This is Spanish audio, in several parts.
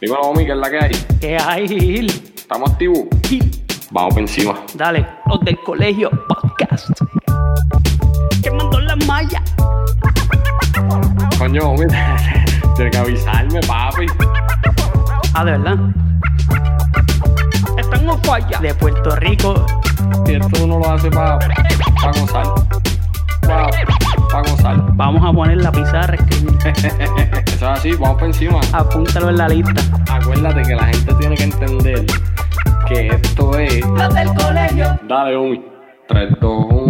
Dímelo, homie, ¿qué es la que hay? ¿Qué hay, Gil? ¿Estamos activos? Gil, Vamos por encima. Dale, los del colegio podcast. Quemando la malla. Coño, homie, tienes que avisarme, papi. Ah, de verdad. Están en falla. De Puerto Rico. Y esto uno lo hace para pa gozar. Para gozar. Vamos a poner la pizarra, escribir. Eso es así, vamos por encima. Apúntalo en la lista. Acuérdate que la gente tiene que entender que esto es. Los del colegio. Dale, homie. 3, 2, 1.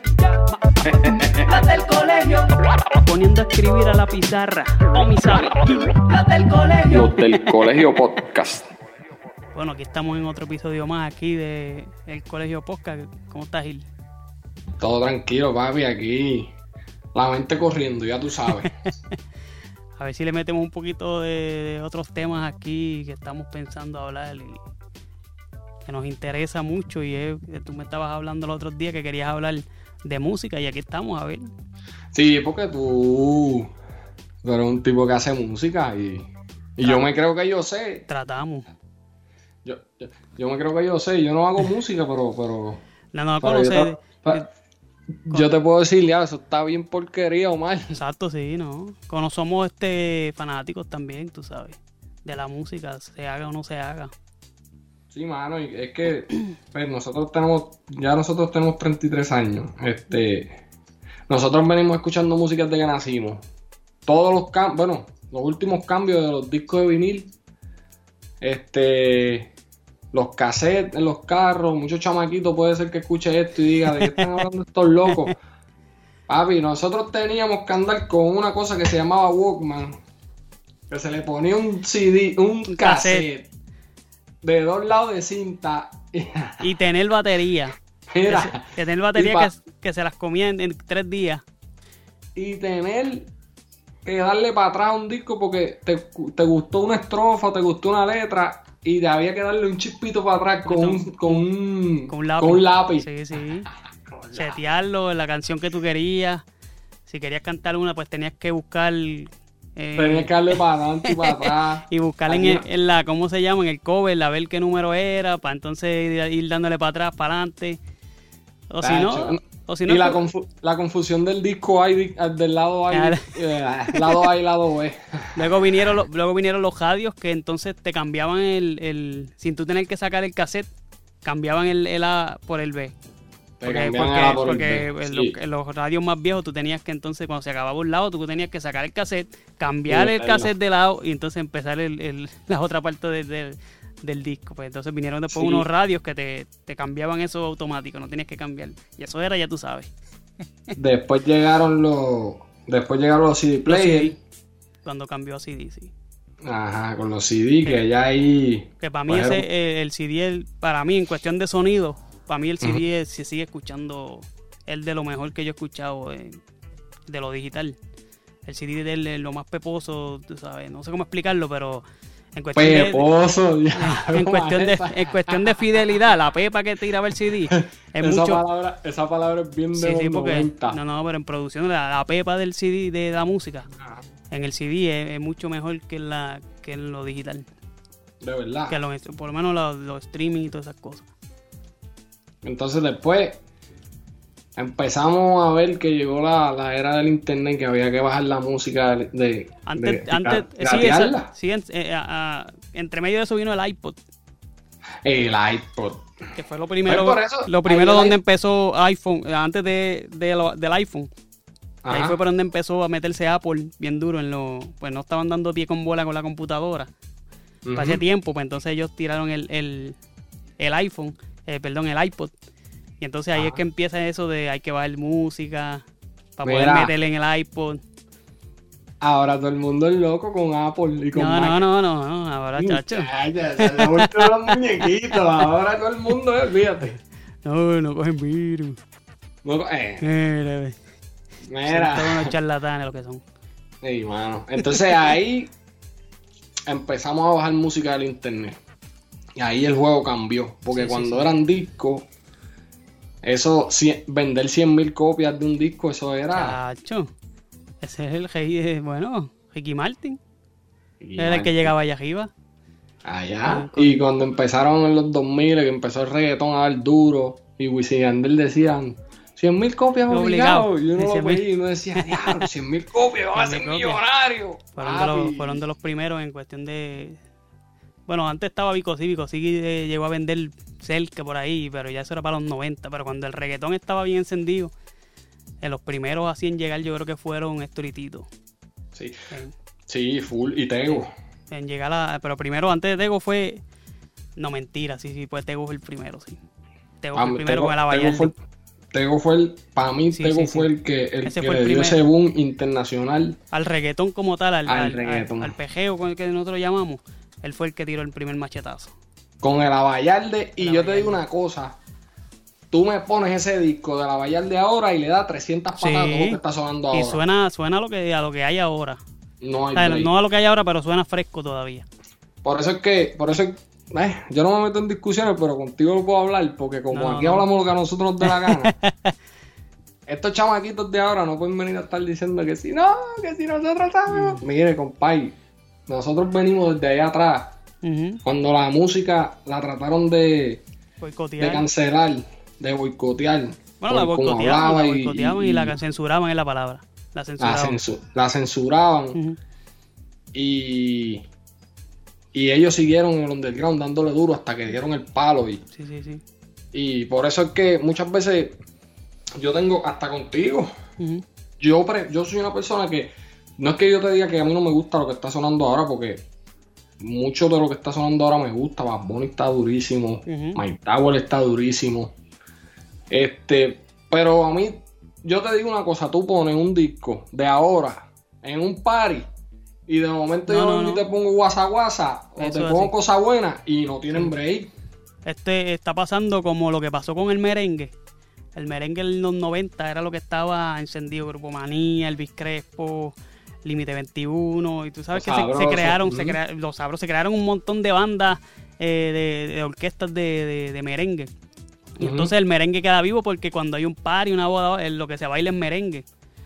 Las del colegio. Poniendo a escribir a la pizarra. O mi sabe. Las del colegio. Los del colegio podcast. Bueno, aquí estamos en otro episodio más aquí de El Colegio Podcast. ¿Cómo estás, Gil? Todo tranquilo, papi, aquí. La mente corriendo, ya tú sabes. A ver si le metemos un poquito de, de otros temas aquí que estamos pensando hablar y que nos interesa mucho. Y es, que tú me estabas hablando el otro día que querías hablar de música y aquí estamos, a ver. Sí, porque tú, tú eres un tipo que hace música y, y yo me creo que yo sé. Tratamos. Yo, yo, yo me creo que yo sé. Yo no hago música, pero, pero, No, no, conocer. te, pa- yo te puedo decir, ya, eso está bien porquería o mal. Exacto, sí, ¿no? Como somos este fanáticos también, tú sabes, de la música, se haga o no se haga. Sí, mano, y es que pues, nosotros tenemos, ya nosotros tenemos 33 años. Este, nosotros venimos escuchando música desde que nacimos. Todos los cambios, bueno, los últimos cambios de los discos de vinil, este, los cassettes en los carros, muchos chamaquitos puede ser que escuche esto y diga, ¿de qué están hablando estos locos? Papi, nosotros teníamos que andar con una cosa que se llamaba Walkman, que se le ponía un CD, un Un cassette, cassette. De dos lados de cinta. Y tener batería. Mira, que tener batería pa- que, que se las comía en, en tres días. y tener que darle para atrás a un disco porque te, te gustó una estrofa, te gustó una letra y te había que darle un chispito para atrás con un, con un, Con un lápiz. con un lápiz. Sí, sí. Setearlo, la canción que tú querías. Si querías cantar una, pues tenías que buscar. Eh, que darle para adelante y para atrás. y buscar en, en la, ¿cómo se llama? En el cover, a ver qué número era, para entonces ir, ir dándole para atrás, para adelante. O si no, o si no, y la, confu- la confusión del disco A y di- del lado A y, eh, lado A y lado B. luego vinieron, los, luego vinieron los radios que entonces te cambiaban el, el, sin tú tener que sacar el cassette, cambiaban el, el A por el B. Porque, el el en, Sí. los, en los radios más viejos tú tenías que entonces cuando se acababa un lado tú tenías que sacar el cassette, cambiar Sí, el cassette de lado y entonces empezar el, el- la otra parte de- de- del disco. Pues entonces vinieron después Sí. unos radios que te, te cambiaban eso automático, no tenías que cambiar. Y eso era, ya tú sabes. Después llegaron los. Después llegaron los CD players. Cuando cambió a CD, sí. Ajá, con los CD que ya ahí. Que para mí Pues, ese, eh, el CD, el- para mí en cuestión de sonido, para mí el CD es- se sigue escuchando el de lo mejor que yo he escuchado eh, de lo digital. El CD de él es lo más peposo, tú sabes, no sé cómo explicarlo, pero en cuestión de, Peposo, ya. en cuestión de, en cuestión de fidelidad, la pepa que tiraba el CD es esa, mucho... palabra, esa palabra es bien de Sí, porque... 90. No, no, pero en producción la, la pepa del CD de la música, en el CD es, es mucho mejor que en, la, que en lo digital. De verdad. Que los, por lo menos los, los streaming y todas esas cosas. Entonces después empezamos a ver que llegó la, la era del internet que había que bajar la música de, de, Antes, de- antes sí, esa- sí, en- eh, a- a- entre medio de eso vino el iPod, El iPod. que fue lo primero, Pues por eso, lo primero donde empezó iPhone, antes de, lo- del iPhone. Ahí fue por donde empezó a meterse Apple bien duro en lo, pues no estaban dando pie con bola con la computadora. Ujú. Hace tiempo, pues entonces ellos tiraron el, el, el iPhone, eh, perdón, el iPod. Y entonces ahí es Ajá. que empieza eso de hay que bajar música para Mira. poder meterle en el iPod. Ahora todo el mundo es loco con Apple y con No, Mac. no, no, no, no, ahora, chacho. Muchacha, se le los muñequitos. Ahora todo el mundo es, fíjate. No, no cogen virus. No, eh, Mira, ve. Son mira. todos unos charlatanes lo que son. Sí, mano. Entonces ahí empezamos a bajar música del internet. Y ahí el juego cambió. Porque Sí, cuando sí. eran discos, eso, cien- vender 100.000 copias de un disco, eso era. Chacho. Ese es el rey de, bueno, Ricky Martin. Y Era el que llegaba allá arriba. Allá. Con- Y cuando empezaron en los 2000, que empezó el reggaetón a dar duro, y Wisin y Yandel decían 100.000 copias Obligado. obligado. Y uno lo 100.000. veía y uno decía, diablo, 100.000 copias, vamos a ser 100.000 copias. millonarios. Fueron de, los, papi". fueron de los primeros en cuestión de... Bueno, antes estaba Vico sí, Vico sí eh, llegó a vender cerca por ahí, pero ya eso era para los 90. Pero cuando el reggaetón estaba bien encendido, en los primeros así en llegar yo creo que fueron Héctor y Tito. Sí, En, sí, full. Y Tego. en llegar a... Pero primero, antes de Tego fue... No, mentira, sí, sí, pues Tego fue el primero, sí. Tego fue Ah, el primero Tego- con el Tego fue. Tego fue el, para mí Sí, Tego sí, fue sí. el que, el Ese que le dio primer- ese boom internacional. Al reggaetón como tal, al, Al al pejeo con el que nosotros llamamos, él fue el que tiró el primer machetazo. Con el Abayalde. Y El yo te digo una cosa. Tú me pones ese disco del Abayalde ahora y le das 300 patadas todo lo que está sonando ahora. Y suena, suena a lo que a lo que hay ahora. No hay O sea, break. no a lo que hay ahora, pero suena fresco todavía. Por eso es que, por eso es- eh, yo no me meto en discusiones, pero contigo lo puedo hablar, porque como No, aquí no. hablamos lo que a nosotros nos dé la gana. estos chamaquitos de ahora no pueden venir a estar diciendo que si no, que si nosotros Mm. sabemos. Mire, compay, nosotros venimos desde allá atrás, cuando la música la trataron de, Boicotear. de cancelar, de boicotear. Bueno, la boicoteaban, y- la censuraban en la palabra. La la, censuraban. censu- la censuraban. Y, y ellos siguieron en el underground dándole duro hasta que dieron el palo. Y, Sí, sí, sí. y por eso es que muchas veces yo tengo, hasta contigo, yo, pre- yo soy una persona que no es que yo te diga que a mí no me gusta lo que está sonando ahora, porque mucho de lo que está sonando ahora me gusta. Bad Bunny está durísimo, Ujú. Mike Tower está durísimo. Este, pero a mí, yo te digo una cosa, tú pones un disco de ahora en un party y de momento No, yo no, te pongo guasa guasa o Eso te pongo cosas buenas y no tienen break. Este está pasando como lo que pasó con el merengue. El merengue en los 90 era lo que estaba encendido. Grupo Manía, Elvis Crespo, Límite 21. Y tú sabes Los que se, crearon, se crea- los sabros, se crearon un montón de bandas eh, de, de orquestas de, de- de merengue. Y entonces el merengue queda vivo porque cuando hay un party, una boda, lo que se baila es merengue.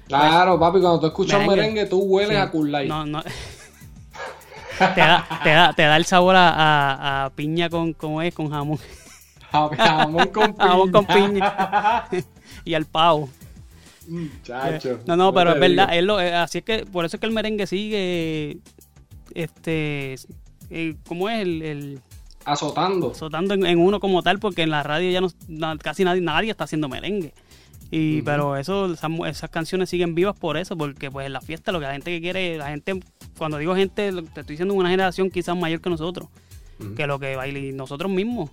Claro, papi, cuando tú escuchas Merengue. merengue, tú hueles Sí. a Light. No, no. te, da, te, da, te da el sabor a, a- a piña con, ¿cómo es? Con jamón. Jamón con piña. Jamón con piña. y al pavo. Muchacho, No, no, pero es verdad, lo- eh, así es que por eso es que el merengue sigue este eh, ¿cómo es el, el Azotando. azotando en, en uno como tal? Porque en la radio ya no, na- casi nadie, nadie está haciendo merengue. Y pero eso esas, canciones siguen vivas por eso, porque pues en la fiesta lo que la gente que quiere, la gente cuando digo gente, lo- te estoy diciendo una generación quizás mayor que nosotros, que lo que baila y nosotros mismos.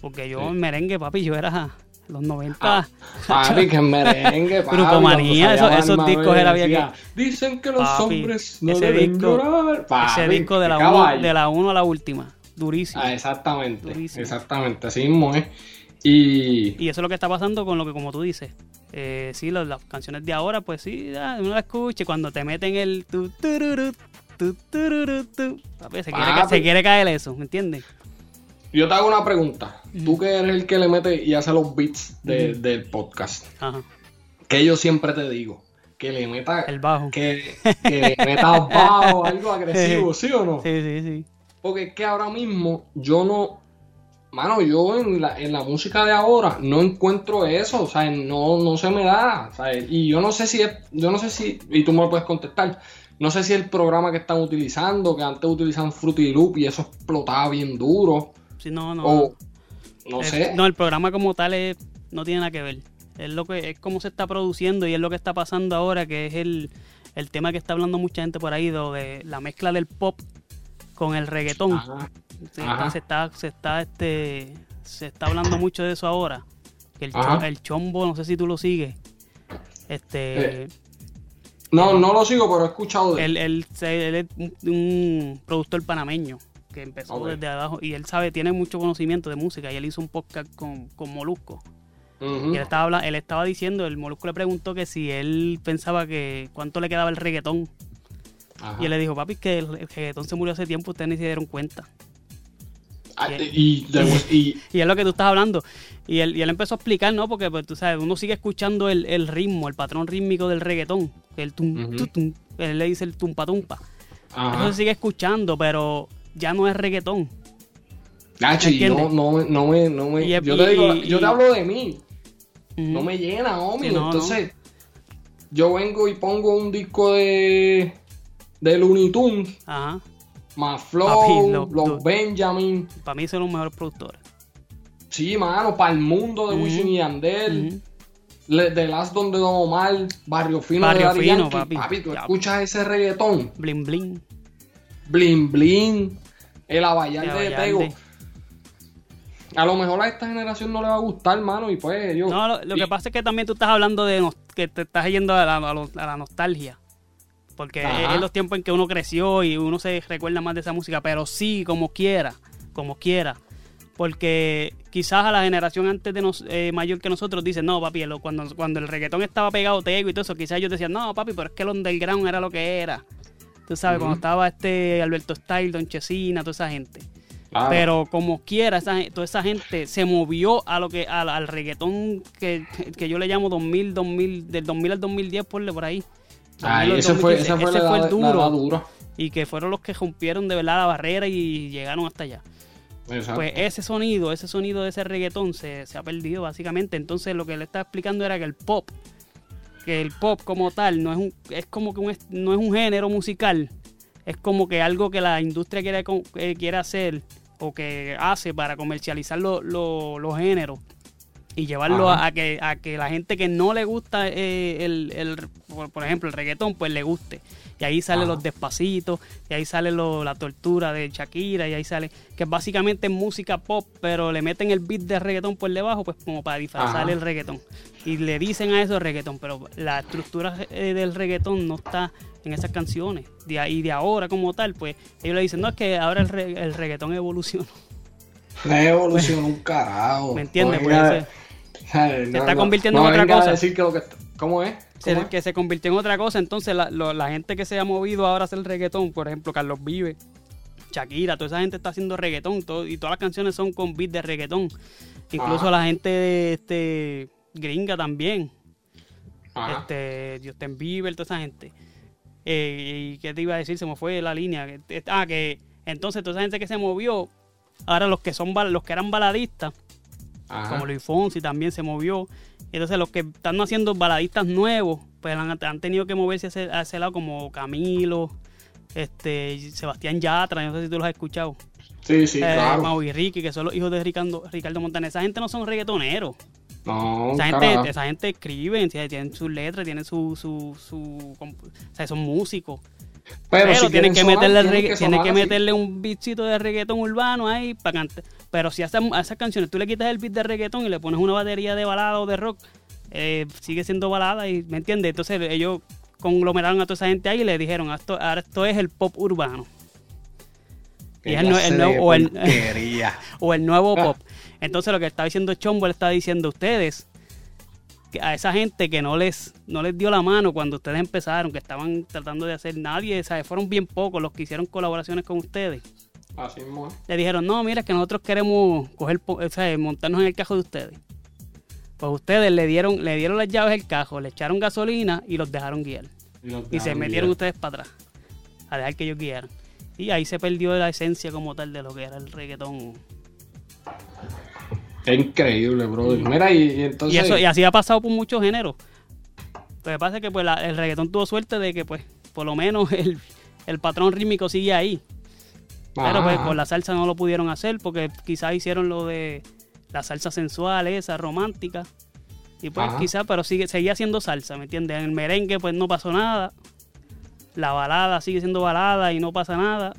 Porque yo Sí. en merengue, papi, yo era los 90. Ah, Papi, que en merengue, papi. Grupo Manía, esos- discos era bien decía, Dicen que los Papi, hombres no ese deben disco- llorar. Papi, Ese disco de la, uno, caballo. de la 1 a la última. Durísimo. Ah, exactamente, Durísimo. exactamente, así mismo es. Y Y eso es lo que está pasando con lo que, como tú dices. Eh, sí, las, las canciones de ahora, pues sí, ya, uno la escucha y cuando te meten el. Tu, tururú, tu, tururú, tu, papi, se, quiere, se quiere caer eso, ¿me entiendes? Yo te hago una pregunta. Tú que eres el que le mete y hace los beats de- del podcast, Ajá. que yo siempre te digo, que le meta, El bajo. que, que le metas bajo, algo agresivo, ¿sí o no? Sí, sí, sí. Porque es que ahora mismo yo no. Mano, yo en la, en la música de ahora no encuentro eso, o sea, no, no se me da, ¿sabes? Y yo no sé si es, yo no sé si, y tú me lo puedes contestar, no sé si el programa que están utilizando, que antes utilizaban Fruity Loop y eso explotaba bien duro, Sí, no, no. o no sé. No, el programa como tal es- no tiene nada que ver. Es lo que es cómo se está produciendo y es lo que está pasando ahora, que es el, el tema que está hablando mucha gente por ahí, de la mezcla del pop con el reggaetón. Ajá. Sí, Ajá. se está, se está, este, se está hablando mucho de eso ahora. Que el, cho- el chombo, no sé si tú lo sigues. Este, Eh. No, no lo sigo, pero he escuchado de él. Él, él, se- él es un productor panameño que empezó desde abajo y él sabe, tiene mucho conocimiento de música y él hizo un podcast con, con Molusco. Y él estaba, él estaba diciendo, el Molusco le preguntó que si él pensaba que cuánto le quedaba el reggaetón. Ajá. Y él le dijo, papi, que el, el reggaetón se murió hace tiempo, ustedes ni se dieron cuenta. Ah, y, de- y- Y es lo que tú estás hablando. Y él, y él empezó a explicar, ¿no? Porque pues, tú sabes, uno sigue escuchando el, el ritmo, el patrón rítmico del reggaetón. El tum, tum. Él le dice el tumpa tumpa. ajá. Eso se sigue escuchando, pero ya no es reggaetón. Gacho, y no, no, me- no me, no me, Y yo te digo, y- yo te hablo de mí, no me llena. Sí, no, Entonces, yo vengo y pongo un disco de, de Looney Tunes, Ajá. más Flow, Papi, lo- los lo- Benjamin, Para mí son los mejores productores. sí, mano, para el mundo de Ujú. Wisin y Yandel, Ujú. Le- The Last Don de Don Omar, Barrio Fino Barrio de Fino, Yankee. papi. tú Ya. escuchas ese reggaetón, Bling bling. Blin Blin, el Abayalde El de. Tego. A lo mejor a esta generación no le va a gustar, mano, y pues yo... No, lo, lo y- que pasa es que también tú estás hablando de que te estás yendo a la, a lo- a la nostalgia. Porque es, es los tiempos en que uno creció y uno se recuerda más de esa música, pero sí, como quiera, como quiera. Porque quizás a la generación antes de nos, eh, mayor que nosotros dicen, no, papi, lo- cuando, cuando el reggaetón estaba pegado tego y todo eso, quizás ellos decían, no, papi, pero es que el underground era lo que era. Tú sabes, cuando estaba este Alberto Style, Don Chesina, toda esa gente. Claro. Pero como quiera, esa, toda esa gente se movió a lo que al, al reggaetón que, que yo le llamo 2000, 2000, del 2000 al 2010, ponle por ahí. Ay, 2000 al ese fue, 2015. ese fue, Ese la, fue el duro. la dura. Y que fueron los que rompieron de verdad la barrera y llegaron hasta allá. Exacto. Pues ese sonido, ese sonido de ese reggaetón se, se ha perdido básicamente. Entonces lo que le estaba explicando era que el pop, que el pop como tal no es un, es como que un no es un género musical, es como que algo que la industria quiere, eh, quiere hacer o que hace para comercializar lo- lo- los géneros y llevarlo a que, a que la gente que no le gusta eh, el, el- por, por ejemplo, el reggaetón, pues le guste. Y ahí salen Ajá. los despacitos, y ahí sale lo- la tortura de Shakira, y ahí sale, que es básicamente música pop, pero le meten el beat de reggaetón por debajo, pues como para disfrazar Ajá. el reggaetón. Y le dicen a eso reggaetón, pero la estructura eh, del reggaetón no está en esas canciones. De ahí de ahora como tal, pues ellos le dicen, no, es que ahora el, re- el reggaetón evolucionó. No evolucionó un carajo. ¿Me entiendes? No Pues no, está convirtiendo en otra cosa. decir que lo que está- ¿Cómo es? Que se convirtió en otra cosa. Entonces, la, lo- la gente que se ha movido ahora a hacer reggaetón, por ejemplo, Carlos Vive, Shakira, toda esa gente está haciendo reggaetón todo- y todas las canciones son con beat de reggaetón. Incluso Ajá. la gente de este, gringa también. Ajá. Este, Justin Bieber, toda esa gente. Eh, ¿Y qué te iba a decir? Se me fue la línea. Que- Ah, que entonces toda esa gente que se movió, ahora los que son los que eran baladistas, Ajá. como Luis Fonsi también se movió. Entonces los que están haciendo baladistas nuevos, pues han, han tenido que moverse a ese, a ese lado como Camilo, este Sebastián Yatra, no sé si tú los has escuchado. Sí, sí, eh, claro. Mau y Ricky, que son los hijos de Ricardo, Ricardo Montaner. Esa gente no son reggaetoneros. No, Esa carajo. gente, esa gente escribe, tienen sus letras, tienen su, su, su, o sea, son músicos. Pero, si tienen que sonar, meterle, tienen que tienen meterle un beatcito de reggaetón urbano ahí para cantar. Pero si a esas, a esas canciones tú le quitas el beat de reggaetón y le pones una batería de balada o de rock, eh, sigue siendo balada y ¿me entiendes? Entonces ellos conglomeraron a toda esa gente ahí y le dijeron, esto, ahora esto es el pop urbano. Y es el, nuevo, o, el, o el nuevo Ah. pop. Entonces lo que está diciendo Chombo le está diciendo a ustedes que a esa gente que no les no les dio la mano cuando ustedes empezaron, que estaban tratando de hacer nadie, ¿sabes? fueron bien pocos los que hicieron colaboraciones con ustedes. Así mismo es. Le dijeron, no, mira, que nosotros queremos coger, o sea, montarnos en el cajo de ustedes. Pues ustedes le dieron, le dieron las llaves del cajo, le echaron gasolina y los dejaron guiar. Y, se metieron guiar. ustedes para atrás, a dejar que ellos guiaran. Y ahí se perdió la esencia como tal de lo que era el reggaetón. Qué increíble, brother. Mira, y, y entonces. Y, eso, y así ha pasado por muchos géneros. Lo que pasa es que pues, la- el reggaetón tuvo suerte de que, pues, por lo menos el, el patrón rítmico sigue ahí. Pero pues ajá. con la salsa no lo pudieron hacer porque quizás hicieron lo de la salsa sensual, esa romántica. Y pues quizás, pero sigue, seguía siendo salsa, ¿me entiendes? En el merengue pues no pasó nada. La balada sigue siendo balada y no pasa nada.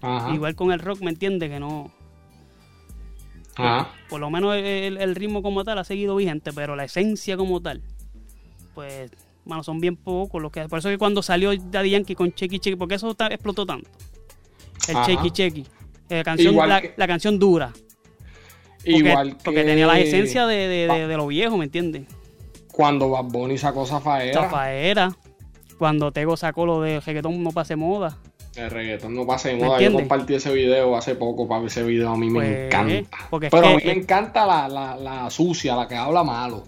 Ajá. Igual con el rock, ¿me entiendes? Que no, Ajá. por lo menos el, el ritmo como tal ha seguido vigente, pero la esencia como tal, pues Mano, son bien pocos los que. Por eso que cuando salió Daddy Yankee con Checky Checky, porque eso explotó tanto. El. Checky Checky. Eh, canción, la, que- la canción dura. Porque, Igual que porque tenía la esencia de, de, de- de lo viejo, ¿me entiendes? cuando Bad Bunny sacó Zafaera. Zafaera. Cuando Tego sacó lo de reggaetón no pase moda. El reggaetón no de ¿Me moda. Yo compartí ese video hace poco, papi. Ese video a mí me Pues, encanta. porque Pero a mí me encanta la, la, la sucia, la que habla malo.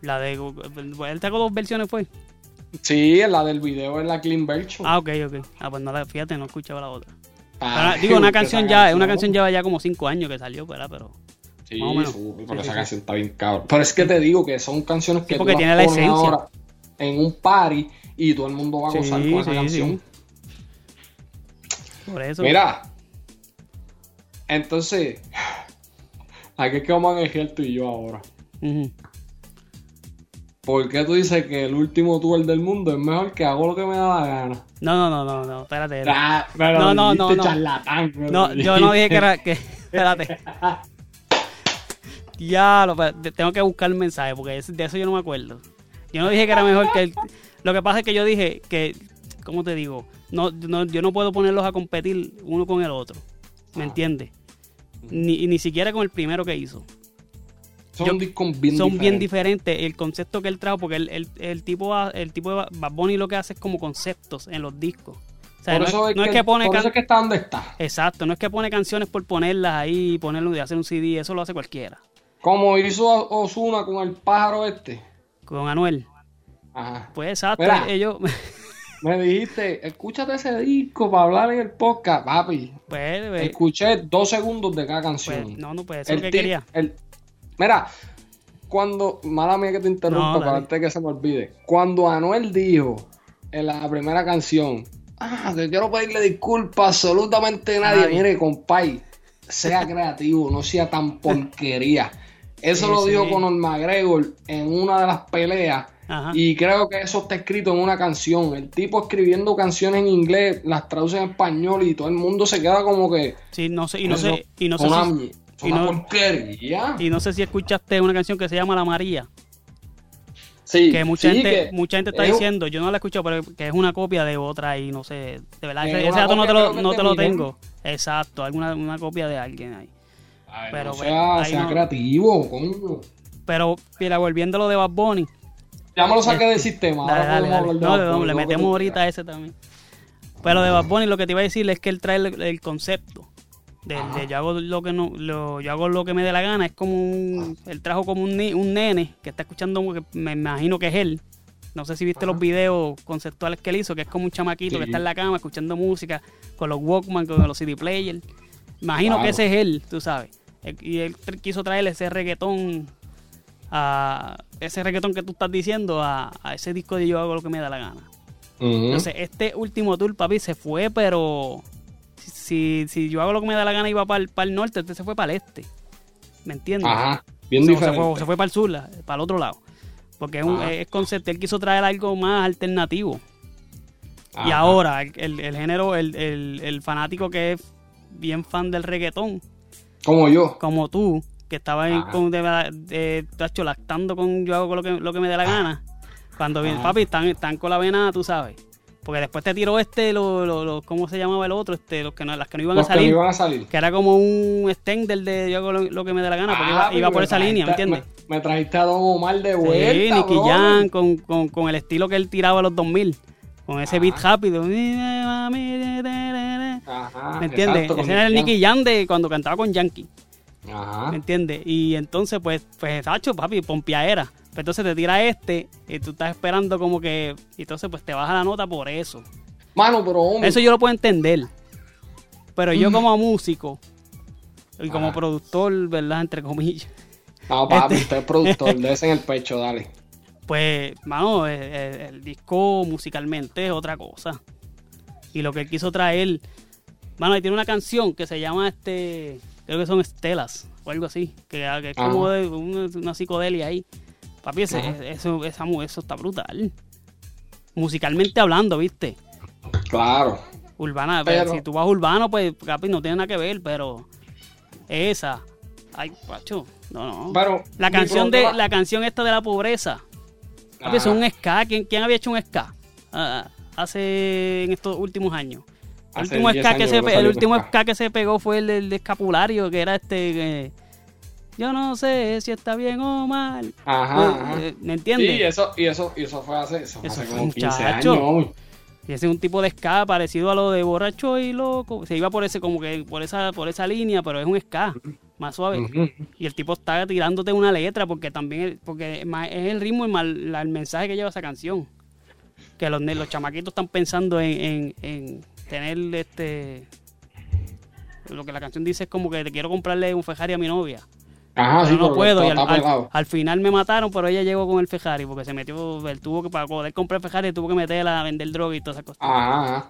La de. Él sacó dos versiones, fue. Sí, la del video es la Clean Version. Ah, ok, ok. Ah, pues no la, fíjate, no escuchaba la otra. Ah, Pero, digo, una canción ya, es una canción lleva ya como cinco años que salió, ¿verdad? Pero. Sí, más o menos. su- pero Sí, esa sí, canción está bien cabrón. Pero es que te digo que son canciones que porque tú tiene la esencia. ahora en un party y todo el mundo va a gozar con esa canción. Por eso. Mira, entonces, aquí es que vamos a elegir tú y yo ahora. Ujú. ¿Por qué tú dices que el último tour del mundo es mejor que hago lo que me da la gana? No, no, no, no, no, espérate. Ah, pero No, no, no, no. charlatán, me lo No, yo no dije que era. Que, espérate. Ya, lo, espérate, tengo que buscar el mensaje porque de eso yo no me acuerdo. Yo no dije que era mejor que el. Lo que pasa es que yo dije que. ¿Cómo te digo? No, no, yo no puedo ponerlos a competir uno con el otro. ¿Me Ah. entiendes? Ni, ni siquiera con el primero que hizo. Son yo- discos bien Son bien diferentes. El concepto que él trajo, porque el, el, el tipo, el tipo de Bad Bunny lo que hace es como conceptos en los discos. O sea, Por no, eso es, no es que pone por can- eso es que está donde está. Exacto, no es que pone canciones por ponerlas ahí y ponerlo y hacer un CD, eso lo hace cualquiera. Como hizo Osuna con el pájaro este. Con Anuel. Ajá. Pues exacto, Mira. ellos. Me dijiste, escúchate ese disco para hablar en el podcast, papi. Pues, pues, Escuché dos segundos de cada canción. pues, no, no, pues eso es el lo que quería. el- Mira, cuando, mala mía que te interrumpa, No, para antes que se me olvide. Cuando Anuel dijo en la primera canción, ah, que quiero pedirle disculpas a absolutamente nadie. Mire, compay, sea creativo, no sea tan porquería. Eso Sí, lo dijo sí. Conor McGregor en una de las peleas. Ajá. Y creo que eso está escrito en una canción. El tipo escribiendo canciones en inglés, las traduce en español y todo el mundo se queda como que. Sí, no sé, y no eso sé, y no sé si, es y una no- porquería. y no sé si escuchaste una canción que se llama La María, Sí, que mucha sí, gente, que mucha gente está es diciendo, yo no la he escuchado, pero que es una copia de otra y no sé, de verdad, Es ese, dato no te lo, no te de lo tengo. Exacto, alguna una copia de alguien ahí. Ay, pero, no sea, ahí sea no- creativo, coño. Pero, mira, volviendo a lo de Bad Bunny, Ya me lo saqué del sistema. Dale, dale, dale. de No, Bunny, le metemos ahorita ese también. Pero de Bad Bunny lo que te iba a decir es que él trae el, el concepto. De, yo hago lo que no, lo- yo hago lo que me dé la gana. Es como un, él trajo como un, un nene que está escuchando, que me imagino que es él. No sé si viste Ajá. los videos conceptuales que él hizo, que es como un chamaquito que está en la cama escuchando música con los Walkman, con los CD players. Imagino que ese es él, tú sabes. Y él quiso traer ese reggaetón a ese reggaetón que tú estás diciendo a, a ese disco de yo hago lo que me da la gana. Entonces, este último tour, papi, se fue, pero si, si yo hago lo que me da la gana y va para el, norte, este se fue para el este. ¿Me entiendes? Ajá, bien O sea, diferente. se, fue, se fue para el sur, la- para el otro lado. Porque es, un, es concepto, él quiso traer algo más alternativo. Y ahora, el, el- el género, el, el- fanático que es bien fan del reggaetón, Como yo. como tú, que estaba en, con, de, de- lactando con yo hago lo que, lo que me dé la gana. Cuando viene, Ajá. papi, están, están con la vena, tú sabes. Porque después te tiró este, lo, lo- lo- ¿cómo se llamaba el otro? Este, los que no, las que no iban Los a que no salir. iban a salir. Que era como un extender de yo hago lo, lo que me dé la gana, porque Ah, iba, por me esa línea, ¿me entiendes? Me, me trajiste a Don Omar de vuelta. Sí, Nicky. Jam con, con, con el estilo que él tiraba a los 2000. Con ese beat Ajá. rápido. ¿Me Ajá, entiendes? exacto, con Ese era el Nicky Jam de cuando cantaba con Yankee. Ajá. ¿Me entiendes? Y entonces, pues, pues, Sacho, papi, pompiaera. Pero entonces te tira este y tú estás esperando como que. Y entonces, pues te baja la nota por eso. Mano, pero hombre. Eso yo lo puedo entender. Pero yo, como músico y como productor, ¿verdad? Entre comillas. No, papi, este- usted es productor, dése en el pecho, dale. Pues, mano, el, el- el disco musicalmente es otra cosa. Y lo que él quiso traer. Mano, y tiene una canción que se llama este. Creo que son Estelas o algo así. Que, que es como de una, una psicodelia ahí. Papi, ese- Ajá. eso, esa eso está brutal. Musicalmente hablando, ¿viste? Claro. Urbana, pues, Pero- si tú vas urbano, pues, papi, no tiene nada que ver, pero. Esa. Ay, pacho. No, no. Pero. La canción de la canción esta de la pobreza. Papi, eso es un ska. ¿Quién, quién había hecho un ska ah, hace en estos últimos años? El último, 10 ska que se, el último ska. que se pegó fue el del de escapulario, que era este... eh, yo no sé si está bien o mal. Ajá, Eh, ¿Me entiendes? Sí, eso, y eso, y eso fue hace, eso fue Eso hace fue, como 15 muchacho. años. Y ese es un tipo de ska parecido a lo de borracho y loco. Se iba por ese, como que por esa, por esa línea, pero es un ska más suave. Y el tipo está tirándote una letra porque también el- porque es el ritmo y la- el mensaje que lleva esa canción. Que los, los chamaquitos están pensando en, en- en tener este. Lo que la canción dice es como que te quiero comprarle un Ferrari a mi novia. Ajá, sí, no puedo. Y al, final me mataron, pero ella llegó con el Ferrari porque se metió. Él tuvo que, para poder comprar el Ferrari, tuvo que meterla a vender droga y todas esas cosas. Ajá.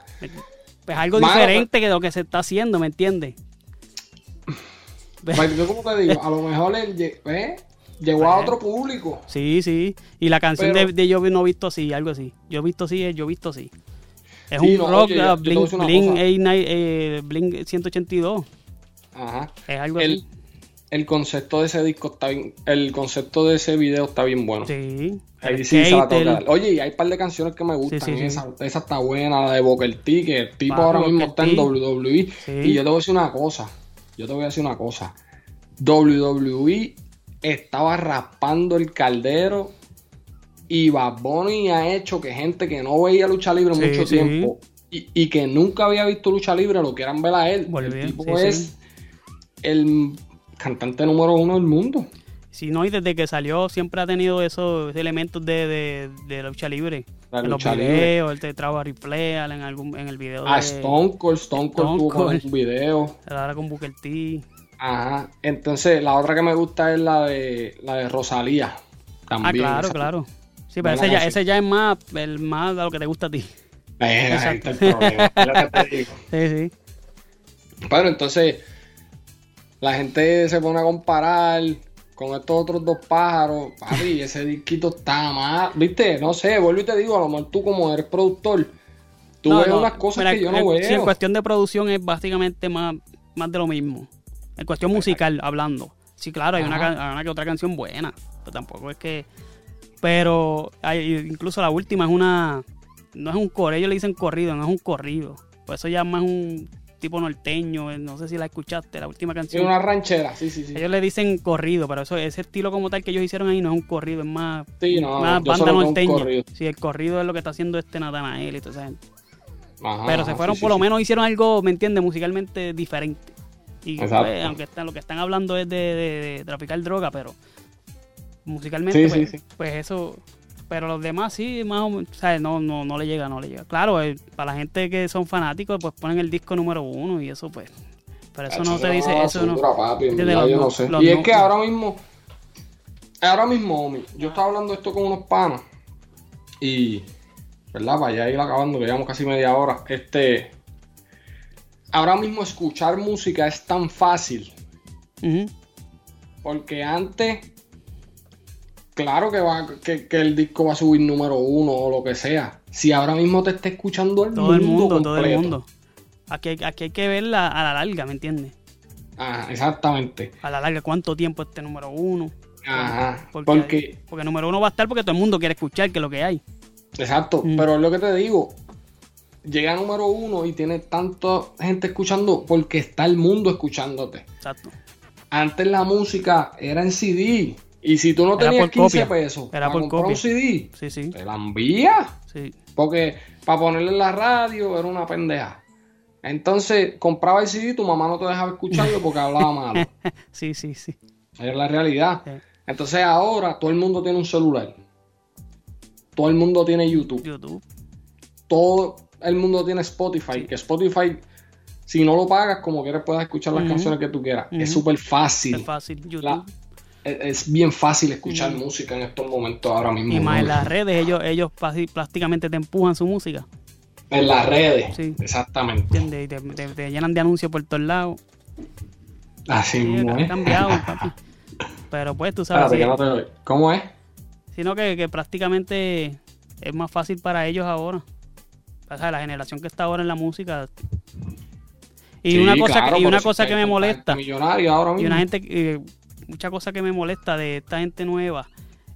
Pues algo Mano, diferente que lo que se está haciendo, ¿me entiendes? Pero yo como te digo, a lo mejor él ¿eh? llegó a otro público. Sí, sí. Y la canción Pero- de, de Yo no he visto así, algo así. Yo he visto así, es Yo he visto así. Es Sí, un no, rock oye, yo- ah, yo Blink, decir una Blink, cosa. 89, eh, Blink 182. Ajá. Es algo El, así. el concepto de ese disco está bien, el concepto de ese video está bien bueno. Sí. Ahí El sí se. Oye, y hay un par de canciones que me gustan. Sí, sí, sí. Esa, esa está buena, la de Booker T, que el tipo ahora mismo está en. WWE. Sí. Y yo te voy a decir una cosa. Yo te voy a decir una cosa. WWE estaba raspando el caldero y Bad Bunny ha hecho que gente que no veía lucha libre Sí, mucho sí. tiempo y, y que nunca había visto lucha libre lo quieran ver a él. Volvió, el tipo sí, es el cantante número uno del mundo. Sí, no, y desde que salió siempre ha tenido esos elementos de, de, de lucha libre. La en los lucha libre. videos, él te trajo a Replay, en, algún, en el video A de Stone Cold, Stone Cold Stone tuvo Cold. un video. ahora con Booker T. Ajá. Entonces, la otra que me gusta es la de la de Rosalía. Ah, También. claro, Esa- claro. Sí, pero ese ya, ese ya es más, el más de lo que te gusta a ti. Eh, ahí está el problema, es lo que te digo. Sí, sí. Pero entonces, la gente se pone a comparar con estos otros dos pájaros. Papi, ese disquito está mal. ¿Viste? No sé, vuelvo y te digo, a lo mejor tú como eres productor, tú No, ves no, unas cosas mira, que yo no veo. sí, en cuestión de producción es básicamente más, más de lo mismo. En cuestión musical, hablando. Sí, claro, hay Ajá. hay una que otra canción buena. Pero tampoco es que. Pero hay, incluso la última es una. No es un corrido, ellos le dicen corrido, no es un corrido. Por eso ya es más un tipo norteño. eh, No sé si la escuchaste, la última canción. una ranchera, sí, sí, sí. Ellos le dicen corrido, pero eso, ese estilo como tal que ellos hicieron ahí no es un corrido, es más, Sí, no, más banda norteña. Sí, el corrido es lo que está haciendo este Natanael y toda esa gente. Ajá, Pero se fueron, sí, por sí, lo menos hicieron algo, ¿me entiendes? Musicalmente diferente. Y pues, aunque están, lo que están hablando es de, de- de traficar droga, pero musicalmente, Sí, pues, sí, sí. pues eso. Pero los demás sí, más o menos, ¿sabes? No, no, no le llega, no le llega. Claro, eh, para la gente que son fanáticos, pues ponen el disco número uno y eso, pues. Pero eso no te dice, eso no. basura, papi, en ¿Entiendes? verdad, Los yo no- no sé. los Y es no- que ahora mismo, ahora mismo, homie, yo estaba hablando esto con unos panas y, ¿verdad? Para ya ir acabando, que llevamos casi media hora. Este, ahora mismo escuchar música es tan fácil porque antes, claro que va, que, que el disco va a subir número uno o lo que sea. Si ahora mismo te está escuchando el Todo el mundo mundo, todo el mundo. Aquí, hay- aquí hay que verla a la larga, ¿me entiendes? Ah, exactamente. A la larga, cuánto tiempo este número uno. Ajá. Porque, porque porque número uno va a estar porque todo el mundo quiere escuchar que es lo que hay. Exacto, Mm. pero es lo que te digo. Llega número uno y tiene tanta gente escuchando porque está el mundo escuchándote. Exacto. Antes la música era en CD. Y si tú no Era tenías por 15 copia. pesos Era para por comprar copia. un CD, Sí, sí. te la envía. sí. Porque para ponerle en la radio era una pendeja. Entonces compraba el CD, tu mamá no te dejaba escucharlo porque hablaba malo. Sí, sí, sí. Es la realidad. Sí. Entonces ahora todo el mundo tiene un celular. Todo el mundo tiene YouTube. YouTube. todo el mundo tiene Spotify, que Spotify, si no lo pagas, como quieres puedes escuchar las canciones que tú quieras. Es súper fácil. Es fácil. YouTube. La- es, es bien fácil escuchar música en estos momentos ahora mismo. y más en las redes, ellos, ellos prácticamente te empujan su música. En las redes. Sí. Exactamente. Y te, te- te llenan de anuncios por todos lados. Así Sí, ¿eh? cambiado, papi. Pero pues tú sabes, Espérate, sí, que no te doy. ¿Cómo es? sino que, que prácticamente es más fácil para ellos ahora. O sea, la generación que está ahora en la música. Y una cosa, claro, que, y una cosa es que me molesta. Y una gente, eh, mucha cosa que me molesta de esta gente nueva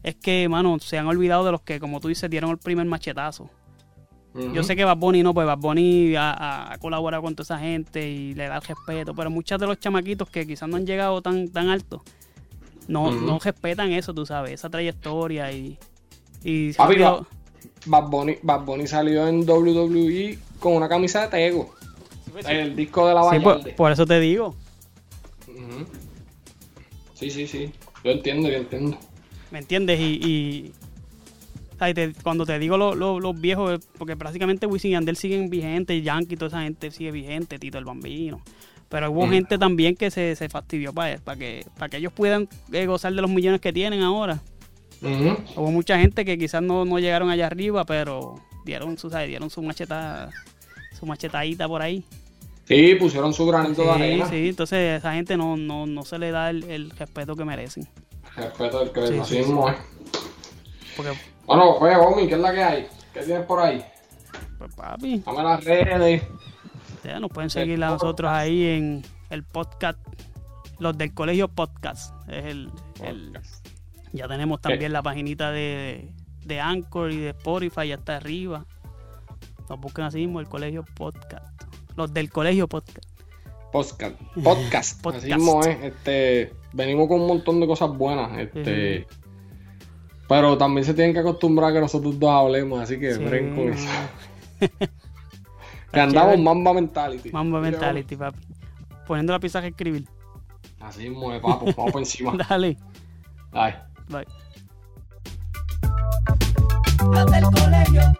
es que, mano, se han olvidado de los que, como tú dices, dieron el primer machetazo. Yo sé que Bad Bunny no, pues Bad Bunny ha, ha- colaborado con toda esa gente y le da el respeto, pero muchos de los chamaquitos que quizás no han llegado tan, tan alto, no, no respetan eso, tú sabes, esa trayectoria y... y Papi, va- Bad Bunny, Bad Bunny salió en WWE con una camisa de Tego. El disco de la Sí, por, eso te digo. Sí, sí, sí. Yo entiendo, yo entiendo. ¿Me entiendes? Y, y ay, te- cuando te digo lo- lo- los viejos, porque prácticamente Wisin y Yandel siguen vigentes, Yankee, toda esa gente sigue vigente, Tito el Bambino. Pero hubo Mm. gente también que se, se fastidió para, para, que, para que ellos puedan eh, gozar de los millones que tienen ahora. Hubo mucha gente que quizás no, no llegaron allá arriba, pero dieron su, ¿sabes? dieron su macheta, su machetadita por ahí. Sí, pusieron su granito de arena. sí, entonces a esa gente no, no, no se le da el, el respeto que merecen. Respeto al crédito, Sí, sí, mismo. Porque, Bueno, oye, Omi, ¿qué es la que hay? ¿Qué tienes por ahí? pues papi, Dame las redes. Ya, nos pueden seguir a nosotros ahí en el podcast, los del colegio podcast. Es el, el- ya tenemos también la paginita de, de Anchor y de Spotify, ya está arriba. Nos buscan así mismo el colegio podcast. Los del colegio podcast. Podcast. Podcast. Podcast. Así mismo es. Este, venimos con un montón de cosas buenas. Este. Pero también se tienen que acostumbrar a que nosotros dos hablemos, así que Sí, con eso. Que andamos. Mamba Mentality. Mamba Mentality, papi. Poniendo la pizarra a escribir. Así mismo es, papo. Vamos por encima. Dale. Bye. Los del colegio.